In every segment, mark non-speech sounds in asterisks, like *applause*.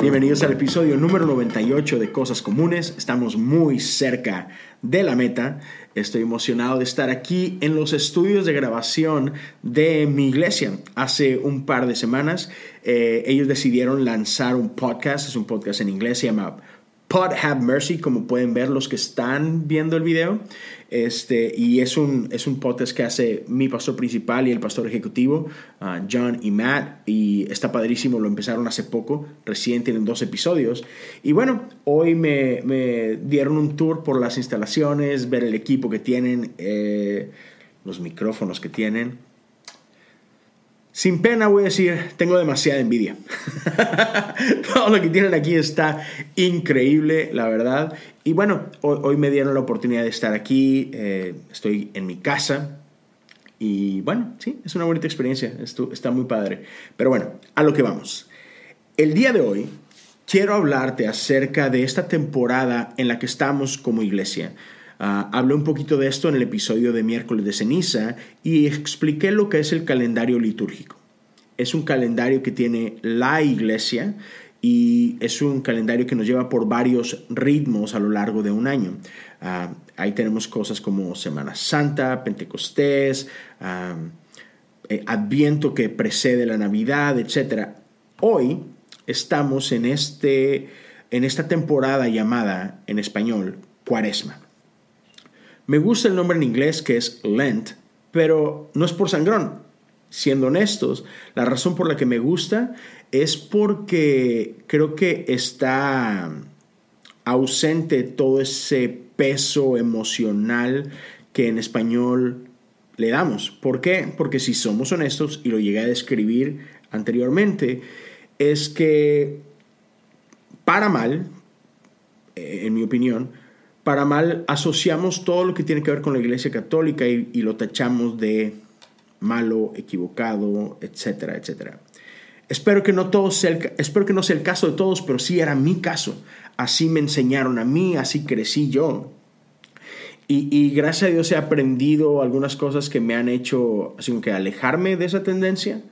Bienvenidos al episodio número 98 de Cosas Comunes. Estamos muy cerca de la meta. Estoy emocionado de estar aquí en los estudios de grabación de mi iglesia. Hace un par de semanas eh, ellos decidieron lanzar un podcast, es un podcast en inglés, se Pod Have Mercy, como pueden ver los que están viendo el video. Este, y es un, es un podcast que hace mi pastor principal y el pastor ejecutivo, uh, John y Matt. Y está padrísimo, lo empezaron hace poco, recién tienen dos episodios. Y bueno, hoy me, me dieron un tour por las instalaciones, ver el equipo que tienen, eh, los micrófonos que tienen. Sin pena voy a decir, tengo demasiada envidia. *laughs* Todo lo que tienen aquí está increíble, la verdad. Y bueno, hoy, me dieron la oportunidad de estar aquí, eh, estoy en mi casa. Y bueno, sí, es una bonita experiencia, Esto, está muy padre. Pero bueno, a lo que vamos. El día de hoy quiero hablarte acerca de esta temporada en la que estamos como iglesia. Uh, hablé un poquito de esto en el episodio de miércoles de ceniza y expliqué lo que es el calendario litúrgico. Es un calendario que tiene la iglesia y es un calendario que nos lleva por varios ritmos a lo largo de un año. Uh, ahí tenemos cosas como Semana Santa, Pentecostés, uh, Adviento que precede la Navidad, etc. Hoy estamos en, este, en esta temporada llamada en español Cuaresma. Me gusta el nombre en inglés que es Lent, pero no es por sangrón. Siendo honestos, la razón por la que me gusta es porque creo que está ausente todo ese peso emocional que en español le damos. ¿Por qué? Porque si somos honestos, y lo llegué a describir anteriormente, es que para mal, eh, en mi opinión, para mal asociamos todo lo que tiene que ver con la Iglesia Católica y, lo tachamos de malo, equivocado, etcétera, etcétera. Espero que, no todo sea espero que no sea el caso de todos, pero sí era mi caso. Así me enseñaron a mí, así crecí yo. Y, y, gracias a Dios he aprendido algunas cosas que me han hecho así que alejarme de esa tendencia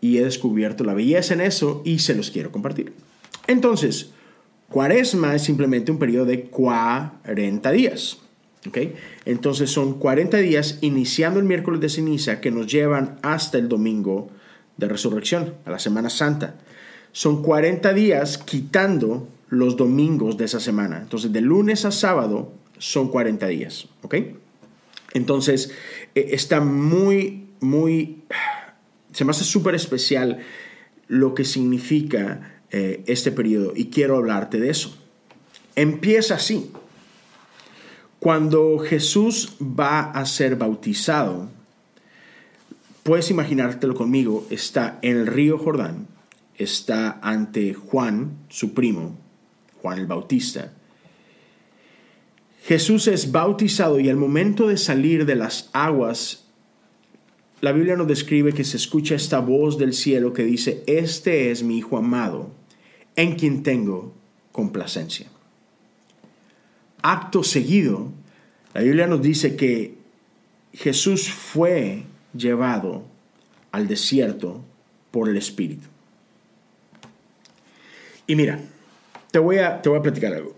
y he descubierto la belleza en eso y se los quiero compartir. Entonces, Cuaresma es simplemente un periodo de 40 días. ¿okay? Entonces son 40 días iniciando el miércoles de ceniza que nos llevan hasta el domingo de resurrección, a la Semana Santa. Son 40 días quitando los domingos de esa semana. Entonces de lunes a sábado son 40 días. ¿okay? Entonces eh, está muy, muy, se me hace súper especial lo que significa eh, este periodo y quiero hablarte de eso. Empieza así. Cuando Jesús va a ser bautizado, puedes imaginártelo conmigo, está en el río Jordán, está ante Juan, su primo, Juan el Bautista. Jesús es bautizado y al momento de salir de las aguas la Biblia nos describe que se escucha esta voz del cielo que dice, este es mi Hijo amado, en quien tengo complacencia. Acto seguido, la Biblia nos dice que Jesús fue llevado al desierto por el Espíritu. Y mira, te voy a, te voy a platicar algo.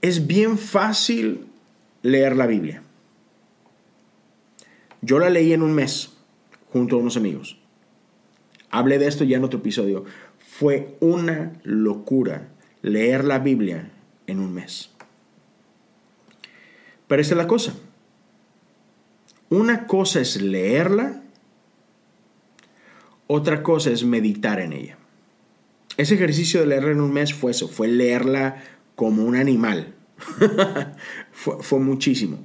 Es bien fácil leer la Biblia. Yo la leí en un mes junto a unos amigos. Hablé de esto ya en otro episodio. Fue una locura leer la Biblia en un mes. Pero esta es la cosa. Una cosa es leerla, otra cosa es meditar en ella. Ese ejercicio de leerla en un mes fue eso, fue leerla como un animal. *laughs* fue, fue muchísimo.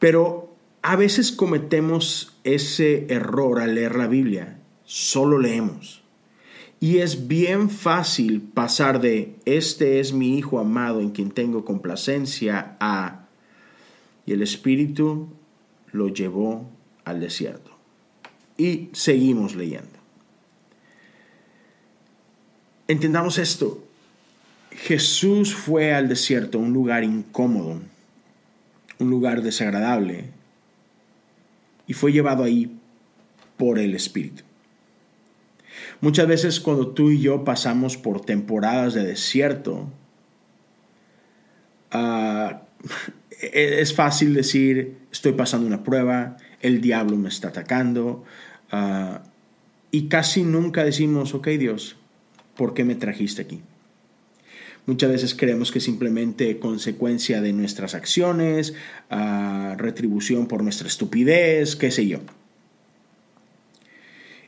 Pero a veces cometemos ese error al leer la Biblia. Solo leemos. Y es bien fácil pasar de este es mi Hijo amado en quien tengo complacencia a y el Espíritu lo llevó al desierto. Y seguimos leyendo. entendamos esto. Jesús fue al desierto, un lugar incómodo, un lugar desagradable, y fue llevado ahí por el Espíritu. Muchas veces cuando tú y yo pasamos por temporadas de desierto, uh, *laughs* es fácil decir, estoy pasando una prueba, el diablo me está atacando, uh, y casi nunca decimos, ok Dios, ¿por qué me trajiste aquí? Muchas veces creemos que simplemente consecuencia de nuestras acciones, uh, retribución por nuestra estupidez, qué sé yo.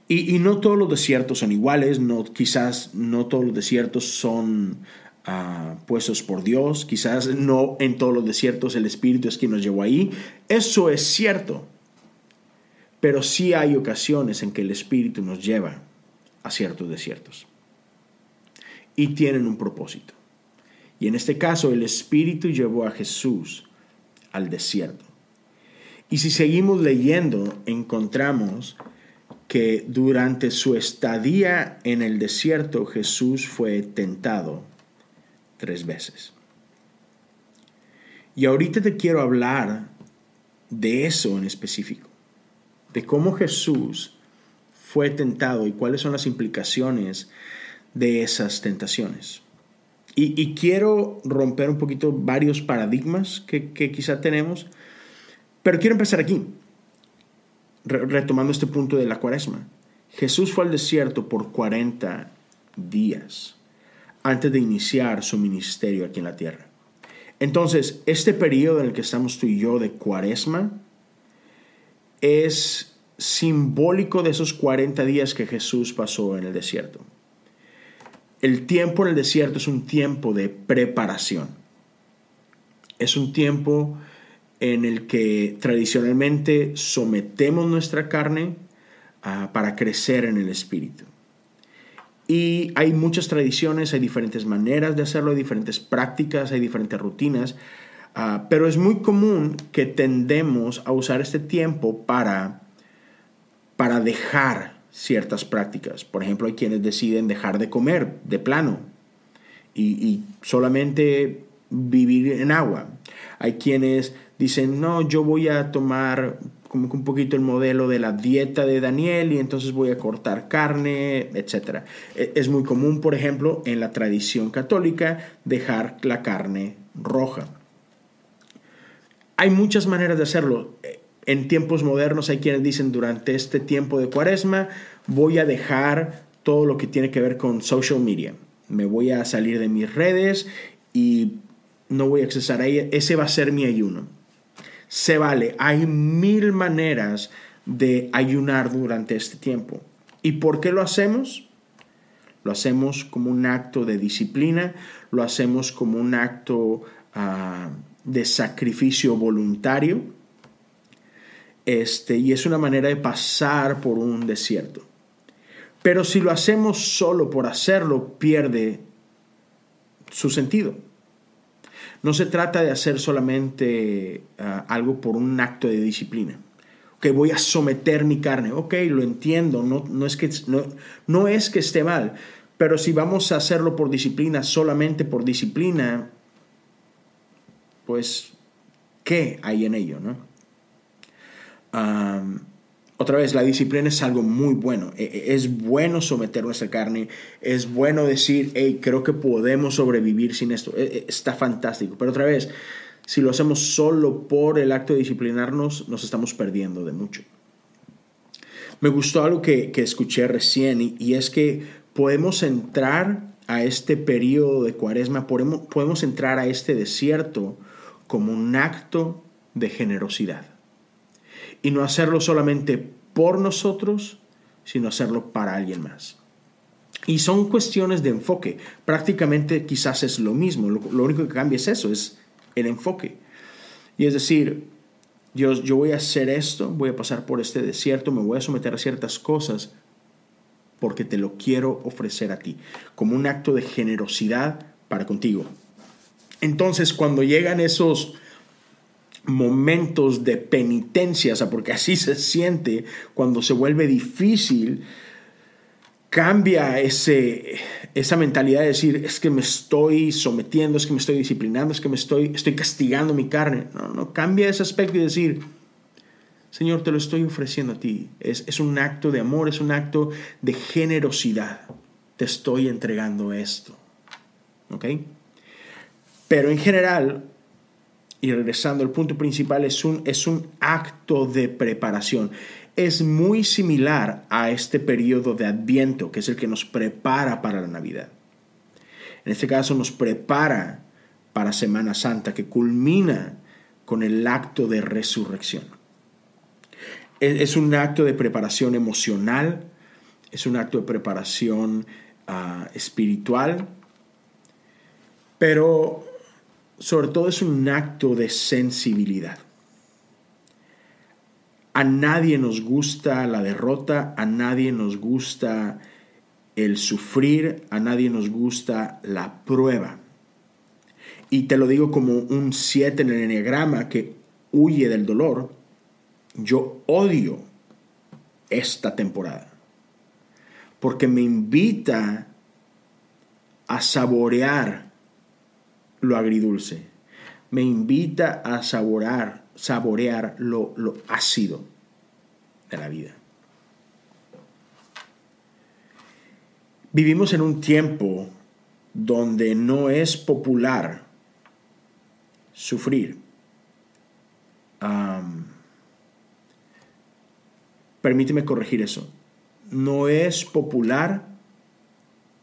Y, no todos los desiertos son iguales, no, quizás no todos los desiertos son uh, puestos por Dios, quizás no en todos los desiertos el Espíritu es quien nos llevó ahí. Eso es cierto, pero sí hay ocasiones en que el Espíritu nos lleva a ciertos desiertos y tienen un propósito. Y en este caso el Espíritu llevó a Jesús al desierto. Y si seguimos leyendo, encontramos que durante su estadía en el desierto Jesús fue tentado tres veces. Y ahorita te quiero hablar de eso en específico, de cómo Jesús fue tentado y cuáles son las implicaciones de esas tentaciones. Y, quiero romper un poquito varios paradigmas que, que quizá tenemos, pero quiero empezar aquí retomando este punto de la cuaresma, Jesús fue al desierto por 40 días antes de iniciar su ministerio aquí en la tierra. Entonces, este periodo en el que estamos tú y yo de cuaresma es simbólico de esos 40 días que Jesús pasó en el desierto. El tiempo en el desierto es un tiempo de preparación. Es un tiempo en el que tradicionalmente sometemos nuestra carne ah, para crecer en el espíritu. Y hay muchas tradiciones, hay diferentes maneras de hacerlo, hay diferentes prácticas, hay diferentes rutinas, ah, pero es muy común que tendemos a usar este tiempo para, para dejar ciertas prácticas. Por ejemplo, hay quienes deciden dejar de comer de plano y solamente vivir en agua. Hay quienes dicen, no, yo voy a tomar como un poquito el modelo de la dieta de Daniel y entonces voy a cortar carne, etc. E, es muy común, por ejemplo, en la tradición católica dejar la carne roja. Hay muchas maneras de hacerlo. En tiempos modernos hay quienes dicen durante este tiempo de cuaresma voy a dejar todo lo que tiene que ver con social media. Me voy a salir de mis redes y no voy a accesar a ella. Ese va a ser mi ayuno se vale. Hay mil maneras de ayunar durante este tiempo. ¿Y por qué lo hacemos? Lo hacemos como un acto de disciplina, lo hacemos como un acto ah, de sacrificio voluntario. Este, y es una manera de pasar por un desierto. Pero si lo hacemos solo por hacerlo, pierde su sentido. No se trata de hacer solamente ah, algo por un acto de disciplina. Que voy a someter mi carne. Ok, lo entiendo, no, no, es que, no, no es que esté mal, pero si vamos a hacerlo por disciplina, solamente por disciplina, pues, ¿qué hay en ello? No? Otra vez, la disciplina es algo muy bueno. E, e, es bueno someter nuestra carne. Es bueno decir, hey, creo que podemos sobrevivir sin esto. E, está fantástico. Pero otra vez, si lo hacemos solo por el acto de disciplinarnos, nos estamos perdiendo de mucho. Me gustó algo que, escuché recién y, y, es que podemos entrar a este periodo de cuaresma, podemos, podemos entrar a este desierto como un acto de generosidad y no hacerlo solamente por nosotros, sino hacerlo para alguien más. Y son cuestiones de enfoque. Prácticamente quizás es lo mismo. Lo, único que cambia es eso, es el enfoque. Y es decir, Dios, yo voy a hacer esto, voy a pasar por este desierto, me voy a someter a ciertas cosas porque te lo quiero ofrecer a ti, como un acto de generosidad para contigo. Entonces, cuando llegan esos momentos de penitencia, porque así se siente cuando se vuelve difícil cambia ese, esa mentalidad de decir, es que me estoy sometiendo, es que me estoy disciplinando, es que me estoy, estoy castigando mi carne. No, no, cambia ese aspecto y decir, Señor, te lo estoy ofreciendo a ti. Es, es un acto de amor, es un acto de generosidad. Te estoy entregando esto. ¿Ok? Pero en general, y regresando al punto principal, es un, es un acto de preparación. Es muy similar a este periodo de Adviento, que es el que nos prepara para la Navidad. En este caso nos prepara para Semana Santa, que culmina con el acto de resurrección. Es un acto de preparación emocional, es un acto de preparación ah, espiritual, pero sobre todo es un acto de sensibilidad. A nadie nos gusta la derrota, a nadie nos gusta el sufrir, a nadie nos gusta la prueba. Y te lo digo como un 7 en el enneagrama que huye del dolor. Yo odio esta temporada porque me invita a saborear lo agridulce. Me invita a saborear, saborear lo, lo ácido de la vida. Vivimos en un tiempo donde no es popular sufrir. permíteme corregir eso. No es popular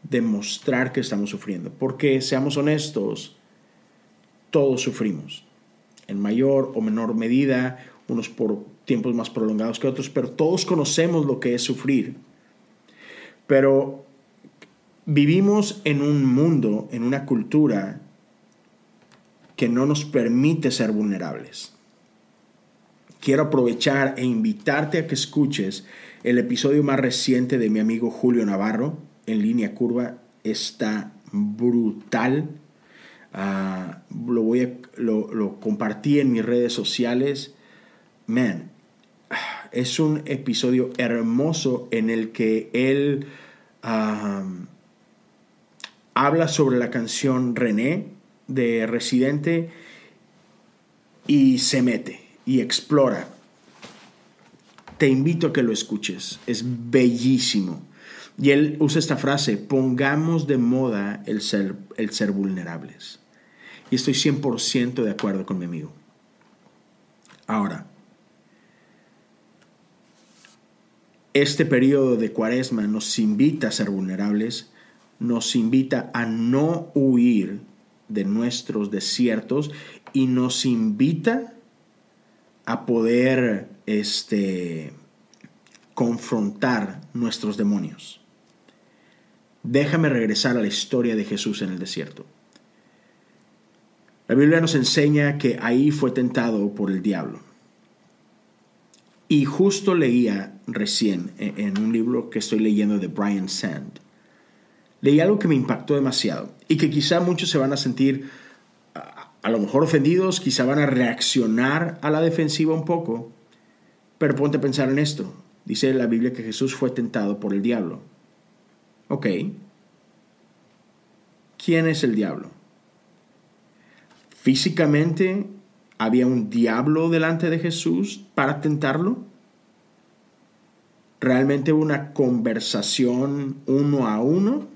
demostrar que estamos sufriendo, porque seamos honestos, todos sufrimos, en mayor o menor medida, unos por tiempos más prolongados que otros, pero todos conocemos lo que es sufrir. Pero vivimos en un mundo, en una cultura que no nos permite ser vulnerables. Quiero aprovechar e invitarte a que escuches el episodio más reciente de mi amigo Julio Navarro, en línea curva, está brutal Ah, lo, voy a, lo, compartí en mis redes sociales. Man, es un episodio hermoso en el que él habla sobre la canción René de Residente y se mete y explora. Te invito a que lo escuches, es bellísimo. Y él usa esta frase, pongamos de moda el ser, el ser vulnerables. Y estoy 100% de acuerdo con mi amigo. Ahora, este periodo de cuaresma nos invita a ser vulnerables, nos invita a no huir de nuestros desiertos y nos invita a poder este, confrontar nuestros demonios. Déjame regresar a la historia de Jesús en el desierto. La Biblia nos enseña que ahí fue tentado por el diablo. Y justo leía recién en un libro que estoy leyendo de Brian Sand, leí algo que me impactó demasiado y que quizá muchos se van a sentir a lo mejor ofendidos, quizá van a reaccionar a la defensiva un poco, pero ponte a pensar en esto. Dice la Biblia que Jesús fue tentado por el diablo. Ok. ¿Quién es el diablo? Físicamente había un diablo delante de Jesús para tentarlo. Realmente una conversación uno a uno.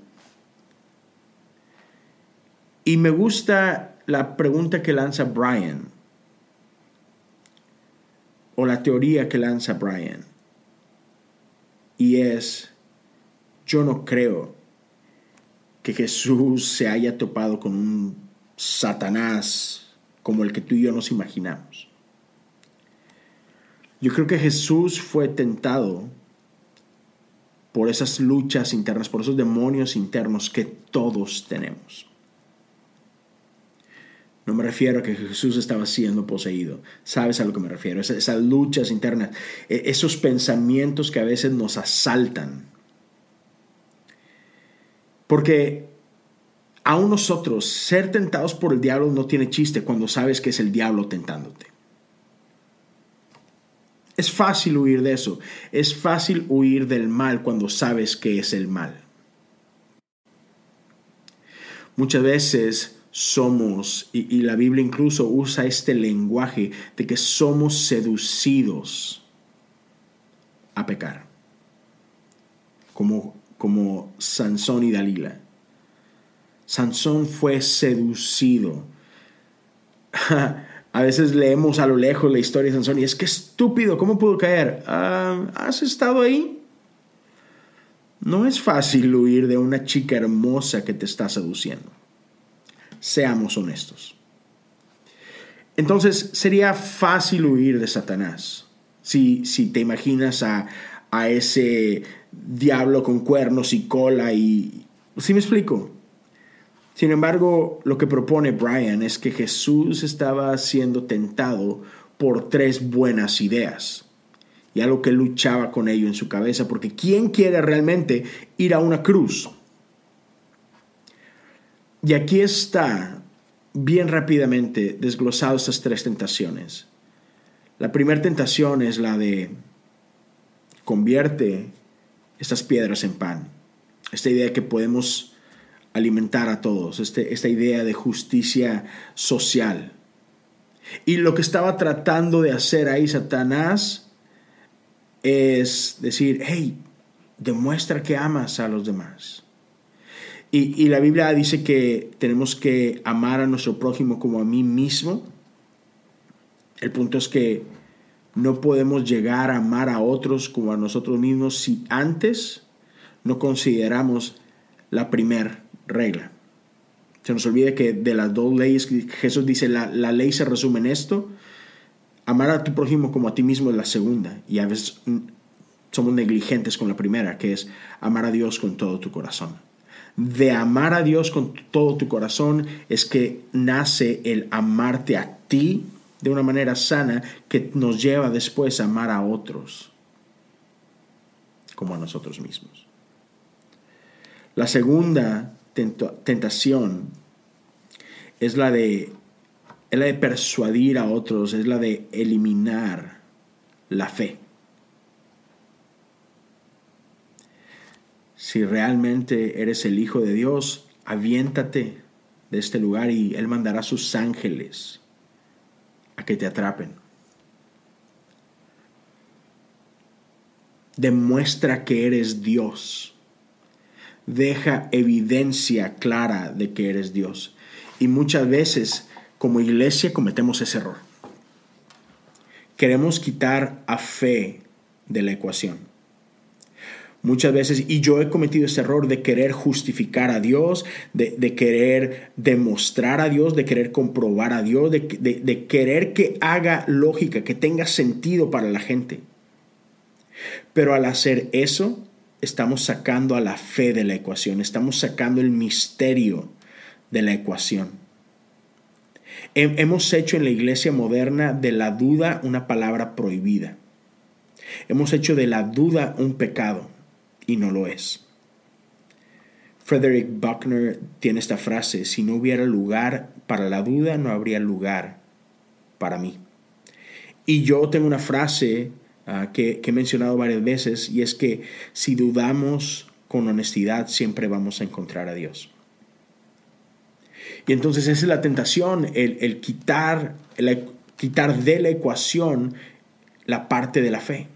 Y me gusta la pregunta que lanza Brian, o la teoría que lanza Brian, y es, yo no creo que Jesús se haya topado con un Satanás como el que tú y yo nos imaginamos. Yo creo que Jesús fue tentado por esas luchas internas, por esos demonios internos que todos tenemos. No me refiero a que Jesús estaba siendo poseído. ¿Sabes a lo que me refiero? Esas, luchas internas, e, esos pensamientos que a veces nos asaltan. Porque aún nosotros, ser tentados por el diablo no tiene chiste cuando sabes que es el diablo tentándote. Es fácil huir de eso. Es fácil huir del mal cuando sabes que es el mal. Muchas veces somos, y, la Biblia incluso usa este lenguaje de que somos seducidos a pecar, como, como Sansón y Dalila. Sansón fue seducido. *laughs* A veces leemos a lo lejos la historia de Sansón y es que estúpido, ¿cómo pudo caer? Ah, ¿Has estado ahí? No es fácil huir de una chica hermosa que te está seduciendo. Seamos honestos. Entonces sería fácil huir de Satanás. Si, si te imaginas a, a ese diablo con cuernos y cola y... ¿Sí me explico? Sin embargo, lo que propone Brian es que Jesús estaba siendo tentado por tres buenas ideas y algo que luchaba con ello en su cabeza, porque ¿quién quiere realmente ir a una cruz? Y aquí está bien rápidamente desglosado estas tres tentaciones. La primera tentación es la de convierte estas piedras en pan. Esta idea de que podemos alimentar a todos, este, esta idea de justicia social. Y lo que estaba tratando de hacer ahí Satanás es decir, hey, demuestra que amas a los demás. Y, y, la Biblia dice que tenemos que amar a nuestro prójimo como a mí mismo. El punto es que no podemos llegar a amar a otros como a nosotros mismos si antes no consideramos la primera regla. Se nos olvida que de las dos leyes, Jesús dice, la, la ley se resume en esto, amar a tu prójimo como a ti mismo es la segunda, y a veces mm, somos negligentes con la primera, que es amar a Dios con todo tu corazón. De amar a Dios con todo tu corazón es que nace el amarte a ti de una manera sana que nos lleva después a amar a otros como a nosotros mismos. La segunda tentación es la de es la de persuadir a otros, es la de eliminar la fe. Si realmente eres el Hijo de Dios, aviéntate de este lugar y Él mandará a sus ángeles a que te atrapen. Demuestra que eres Dios deja evidencia clara de que eres Dios. Y muchas veces como iglesia cometemos ese error. Queremos quitar a fe de la ecuación. Muchas veces, y yo he cometido ese error de querer justificar a Dios, de, querer demostrar a Dios, de querer comprobar a Dios, de, de querer que haga lógica, que tenga sentido para la gente. Pero al hacer eso, estamos sacando a la fe de la ecuación, estamos sacando el misterio de la ecuación. Hemos hecho en la iglesia moderna de la duda una palabra prohibida. Hemos hecho de la duda un pecado y no lo es. Frederick Buckner tiene esta frase, si no hubiera lugar para la duda, no habría lugar para mí. Y yo tengo una frase Ah, que, he mencionado varias veces, y es que si dudamos con honestidad, siempre vamos a encontrar a Dios. Y entonces esa es la tentación, el, quitar, quitar de la ecuación la parte de la fe.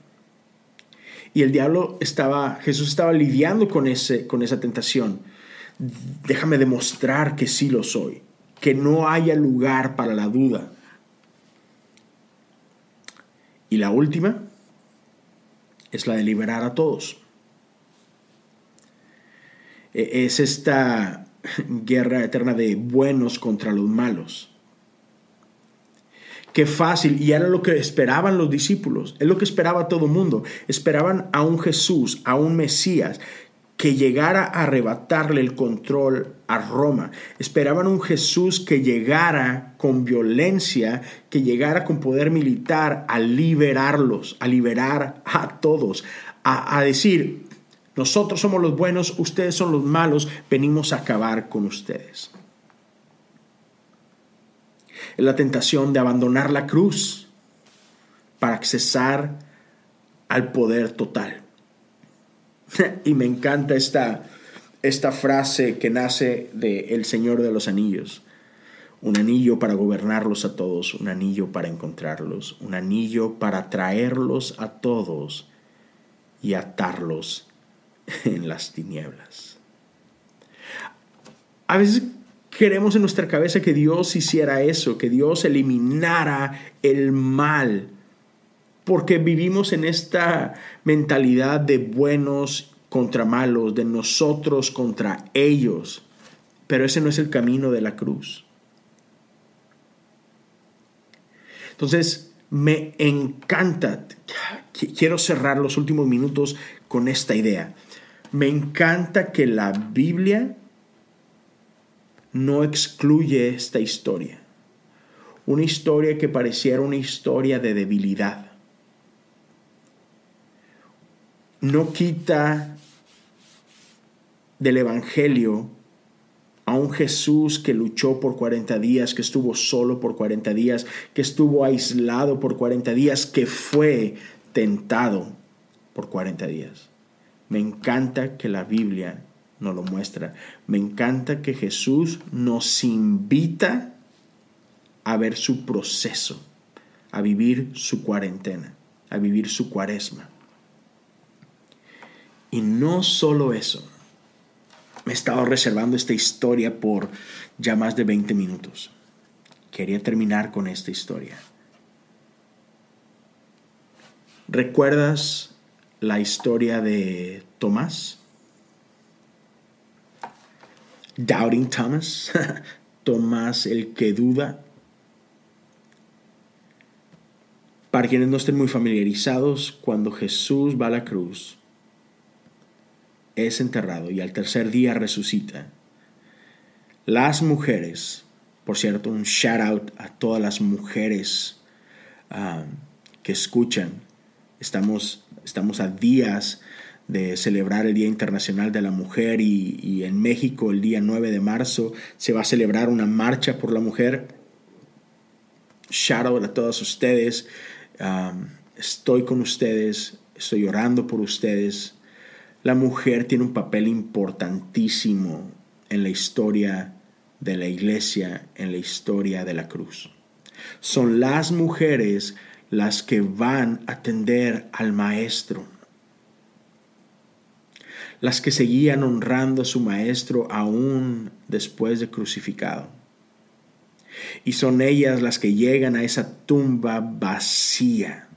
Y el diablo estaba, Jesús estaba lidiando con, ese, con esa tentación. Déjame demostrar que sí lo soy, que no haya lugar para la duda. Y la última, es la de liberar a todos. E, es esta guerra eterna de buenos contra los malos. Qué fácil, y era lo que esperaban los discípulos, es lo que esperaba todo el mundo. Esperaban a un Jesús, a un Mesías, que llegara a arrebatarle el control a Roma. Esperaban un Jesús que llegara con violencia, que llegara con poder militar a liberarlos, a liberar a todos, a, decir, nosotros somos los buenos, ustedes son los malos, venimos a acabar con ustedes. Es la tentación de abandonar la cruz para accesar al poder total. *laughs* y me encanta esta, esta frase que nace de El Señor de los Anillos. Un anillo para gobernarlos a todos, un anillo para encontrarlos, un anillo para traerlos a todos y atarlos *laughs* en las tinieblas. A veces queremos en nuestra cabeza que Dios hiciera eso, que Dios eliminara el mal, porque vivimos en esta mentalidad de buenos contra malos, de nosotros contra ellos, pero ese no es el camino de la cruz. Entonces, me encanta, quiero cerrar los últimos minutos con esta idea. Me encanta que la Biblia no excluye esta historia. Una historia que pareciera una historia de debilidad. No quita del Evangelio a un Jesús que luchó por 40 días, que estuvo solo por 40 días, que estuvo aislado por 40 días, que fue tentado por 40 días. Me encanta que la Biblia nos lo muestra. Me encanta que Jesús nos invita a ver su proceso, a vivir su cuarentena, a vivir su cuaresma. Y no solo eso, me he estado reservando esta historia por ya más de 20 minutos. Quería terminar con esta historia. ¿Recuerdas la historia de Tomás? Doubting Thomas, *laughs* Tomás el que duda. Para quienes no estén muy familiarizados, cuando Jesús va a la cruz, es enterrado y al tercer día resucita. Las mujeres, por cierto, un shout out a todas las mujeres ah, que escuchan. Estamos, estamos a días de celebrar el Día Internacional de la Mujer y, en México el día 9 de marzo se va a celebrar una marcha por la mujer. Shout out a todos ustedes. Um, estoy con ustedes, estoy orando por ustedes. La mujer tiene un papel importantísimo en la historia de la iglesia, en la historia de la cruz. Son las mujeres las que van a atender al maestro las que seguían honrando a su Maestro aún después de crucificado. Y son ellas las que llegan a esa tumba vacía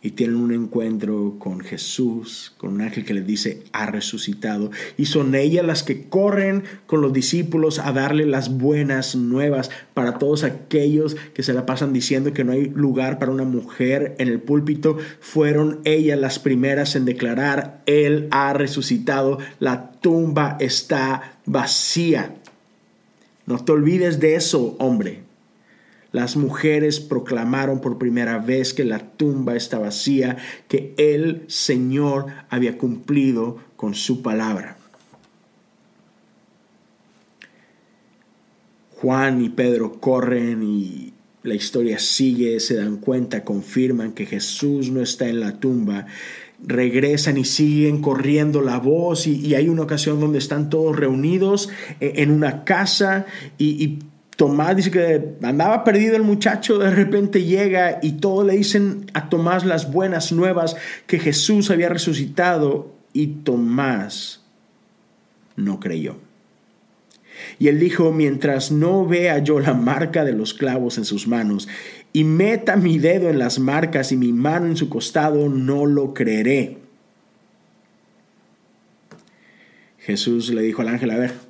y tienen un encuentro con Jesús, con un ángel que les dice, ha resucitado. Y son ellas las que corren con los discípulos a darle las buenas nuevas para todos aquellos que se la pasan diciendo que no hay lugar para una mujer en el púlpito. Fueron ellas las primeras en declarar, Él ha resucitado, la tumba está vacía. No te olvides de eso, hombre. Las mujeres proclamaron por primera vez que la tumba está vacía, que el Señor había cumplido con su palabra. Juan y Pedro corren y la historia sigue, se dan cuenta, confirman que Jesús no está en la tumba regresan y siguen corriendo la voz y, hay una ocasión donde están todos reunidos eh, en una casa y, y Tomás dice que andaba perdido el muchacho, de repente llega y todos le dicen a Tomás las buenas nuevas que Jesús había resucitado y Tomás no creyó. Y él dijo, mientras no vea yo la marca de los clavos en sus manos y meta mi dedo en las marcas y mi mano en su costado, no lo creeré. Jesús le dijo al ángel, a ver,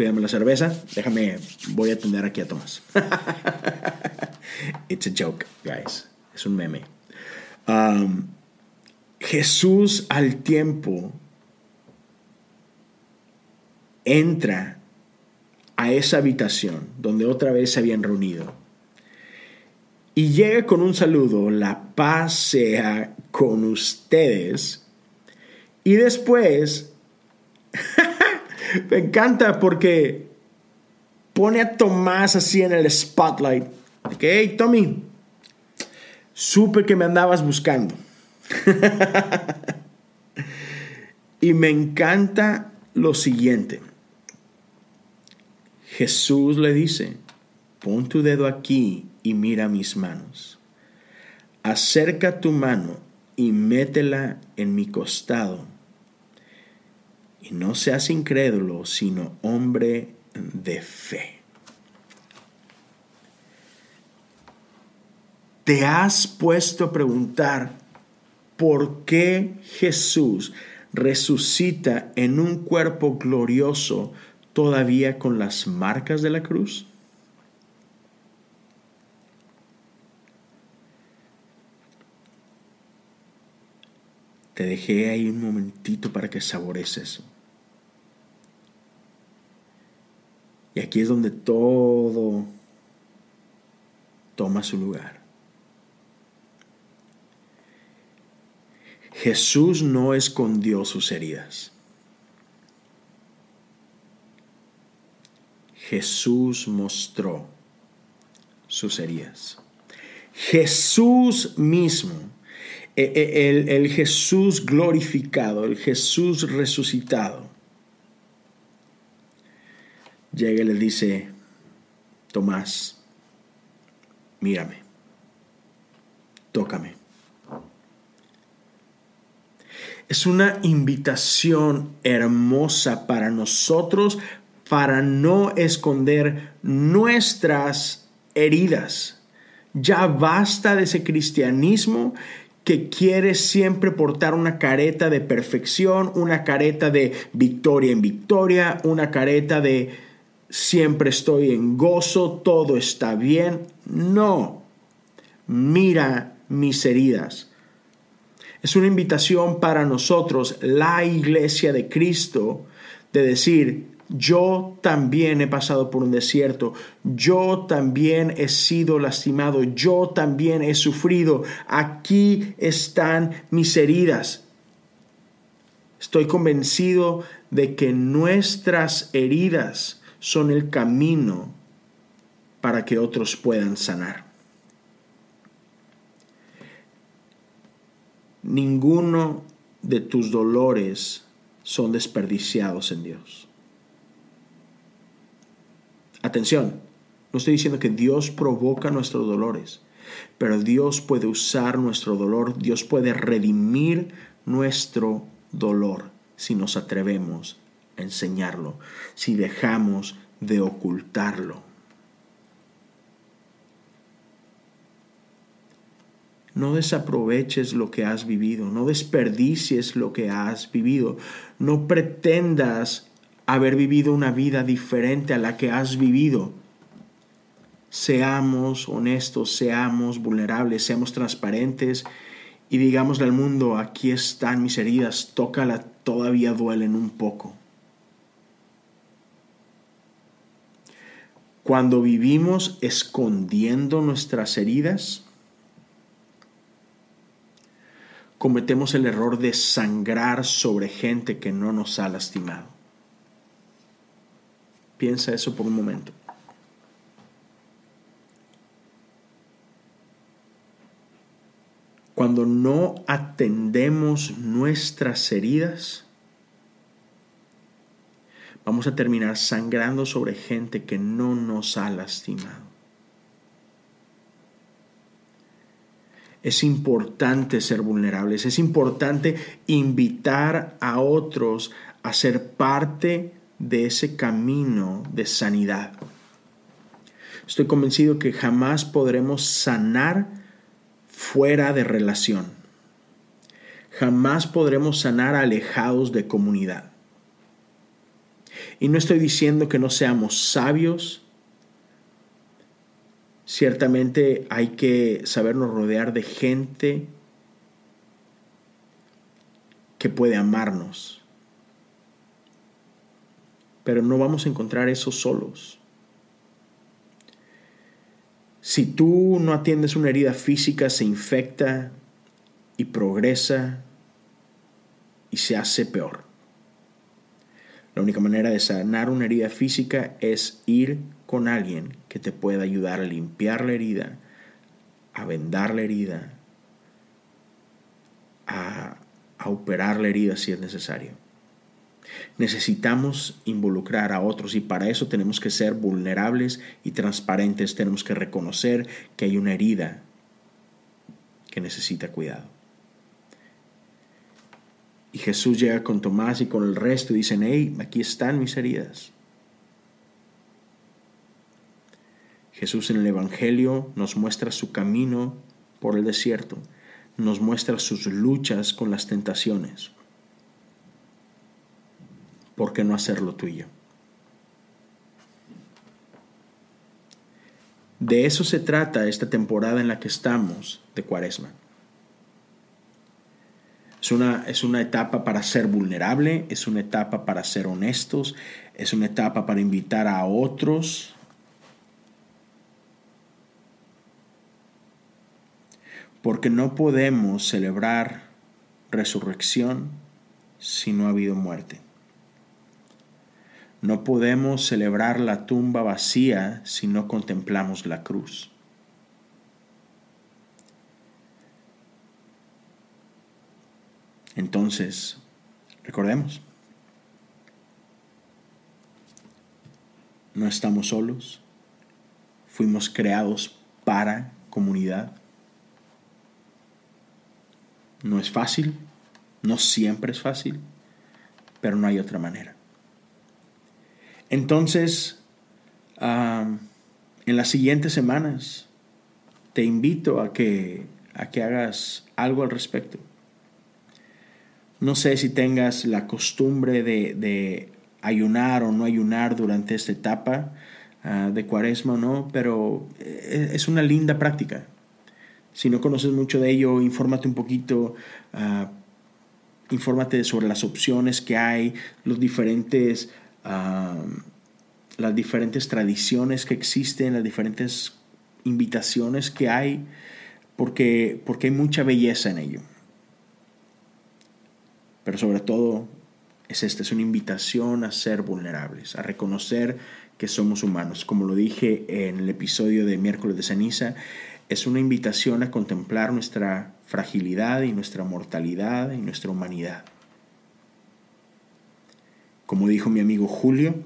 cuídame la cerveza, déjame, voy a atender aquí a Tomás. *laughs* It's a joke, guys. Es un meme. Um, Jesús al tiempo entra a esa habitación donde otra vez se habían reunido y llega con un saludo, la paz sea con ustedes, y después *laughs* Me encanta porque pone a Tomás así en el spotlight. Ok, Tommy, supe que me andabas buscando. *laughs* y me encanta lo siguiente. Jesús le dice, pon tu dedo aquí y mira mis manos. Acerca tu mano y métela en mi costado. Y no seas incrédulo, sino hombre de fe. ¿Te has puesto a preguntar por qué Jesús resucita en un cuerpo glorioso todavía con las marcas de la cruz? Te dejé ahí un momentito para que sabores eso. Aquí es donde todo toma su lugar. Jesús no escondió sus heridas. Jesús mostró sus heridas. Jesús mismo, e, e, el, Jesús glorificado, el Jesús resucitado, llega y le dice, Tomás, mírame, tócame. Es una invitación hermosa para nosotros para no esconder nuestras heridas. Ya basta de ese cristianismo que quiere siempre portar una careta de perfección, una careta de victoria en victoria, una careta de siempre estoy en gozo, todo está bien. No, mira mis heridas. Es una invitación para nosotros, la iglesia de Cristo, de decir, yo también he pasado por un desierto, yo también he sido lastimado, yo también he sufrido, aquí están mis heridas. Estoy convencido de que nuestras heridas son el camino para que otros puedan sanar. ninguno de tus dolores son desperdiciados en Dios. Atención, no estoy diciendo que Dios provoca nuestros dolores, pero Dios puede usar nuestro dolor, Dios puede redimir nuestro dolor si nos atrevemos enseñarlo, si dejamos de ocultarlo. No desaproveches lo que has vivido, no desperdicies lo que has vivido, no pretendas haber vivido una vida diferente a la que has vivido. Seamos honestos, seamos vulnerables, seamos transparentes y digámosle al mundo, aquí están mis heridas, tócala, todavía duelen un poco. Cuando vivimos escondiendo nuestras heridas, cometemos el error de sangrar sobre gente que no nos ha lastimado. Piensa eso por un momento. Cuando no atendemos nuestras heridas, vamos a terminar sangrando sobre gente que no nos ha lastimado. Es importante ser vulnerables, es importante invitar a otros a ser parte de ese camino de sanidad. Estoy convencido que jamás podremos sanar fuera de relación. Jamás podremos sanar alejados de comunidad. Y no estoy diciendo que no seamos sabios, Ciertamente hay que sabernos rodear de gente que puede amarnos. Pero no vamos a encontrar eso solos. Si tú no atiendes una herida física, se infecta y progresa y se hace peor. La única manera de sanar una herida física es ir con alguien que te pueda ayudar a limpiar la herida, a vendar la herida, a, a operar la herida si es necesario. Necesitamos involucrar a otros y para eso tenemos que ser vulnerables y transparentes. Tenemos que reconocer que hay una herida que necesita cuidado. Y Jesús llega con Tomás y con el resto y dicen, hey, aquí están mis heridas. Jesús en el Evangelio nos muestra su camino por el desierto, nos muestra sus luchas con las tentaciones. ¿Por qué no hacerlo tuyo? De eso se trata esta temporada en la que estamos de Cuaresma. Es una, es una etapa para ser vulnerable, es una etapa para ser honestos, es una etapa para invitar a otros. Porque no podemos celebrar resurrección si no ha habido muerte. No podemos celebrar la tumba vacía si no contemplamos la cruz. Entonces, recordemos, no estamos solos, fuimos creados para comunidad. No es fácil, no siempre es fácil, pero no hay otra manera. Entonces, en las siguientes semanas, te invito a que, a que hagas algo al respecto. No sé si tengas la costumbre de, ayunar o no ayunar durante esta etapa ah, de cuaresma o no, pero eh, es una linda práctica. Si no conoces mucho de ello, infórmate un poquito, uh, infórmate sobre las opciones que hay, los diferentes las diferentes tradiciones que existen, las diferentes invitaciones que hay, porque, porque hay mucha belleza en ello. Pero sobre todo es esta, es una invitación a ser vulnerables, a reconocer que somos humanos. Como lo dije en el episodio de miércoles de ceniza, es una invitación a contemplar nuestra fragilidad y nuestra mortalidad y nuestra humanidad. Como dijo mi amigo Julio,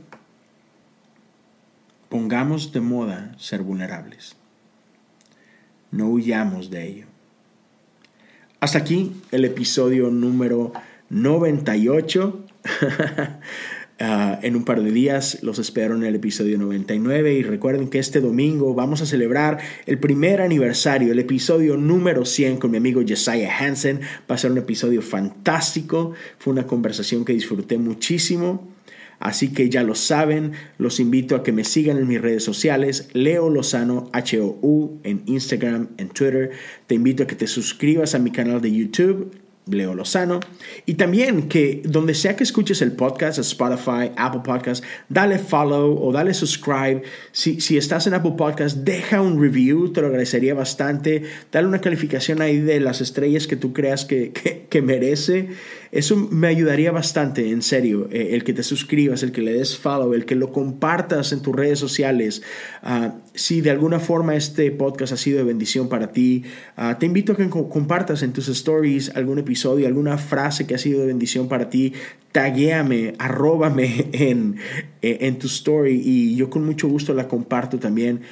pongamos de moda ser vulnerables. No huyamos de ello. Hasta aquí el episodio número 98. *laughs* Ah, en un par de días los espero en el episodio 99 y recuerden que este domingo vamos a celebrar el primer aniversario, el episodio número 100 con mi amigo Jesiah Hansen. Va a ser un episodio fantástico, fue una conversación que disfruté muchísimo. Así que ya lo saben, los invito a que me sigan en mis redes sociales, Leo Lozano, H-O-U, en Instagram, en Twitter. Te invito a que te suscribas a mi canal de YouTube, Leo Lozano. Y también que donde sea que escuches el podcast, Spotify, Apple Podcast, dale follow o dale subscribe. Si, si estás en Apple Podcast, deja un review, te lo agradecería bastante. Dale una calificación ahí de las estrellas que tú creas que, que merece. Eso me ayudaría bastante, en serio, eh, el que te suscribas, el que le des follow, el que lo compartas en tus redes sociales. Ah, si de alguna forma este podcast ha sido de bendición para ti, ah, te invito a que compartas en tus stories algún episodio, alguna frase que ha sido de bendición para ti. Taguéame, arróbame *laughs* en, eh, en tu story y yo con mucho gusto la comparto también.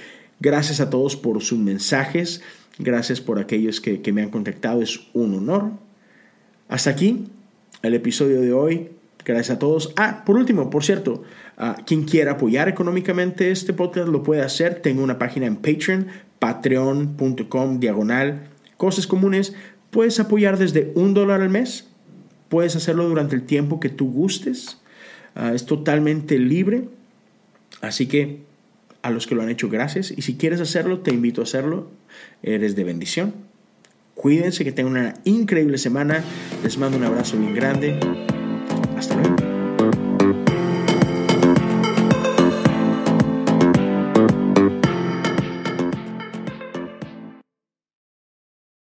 Gracias a todos por sus mensajes. Gracias por aquellos que, que me han contactado. Es un honor. Hasta aquí el episodio de hoy. Gracias a todos. Ah, por último, por cierto, quien quiera apoyar económicamente este podcast lo puede hacer. Tengo una página en Patreon, patreon.com diagonal cosas comunes. Puedes apoyar desde un dólar al mes. Puedes hacerlo durante el tiempo que tú gustes. Ah, es totalmente libre. Así que a los que lo han hecho, gracias. Y si quieres hacerlo, te invito a hacerlo. Eres de bendición. Cuídense, que tengan una increíble semana. Les mando un abrazo bien grande. Hasta luego.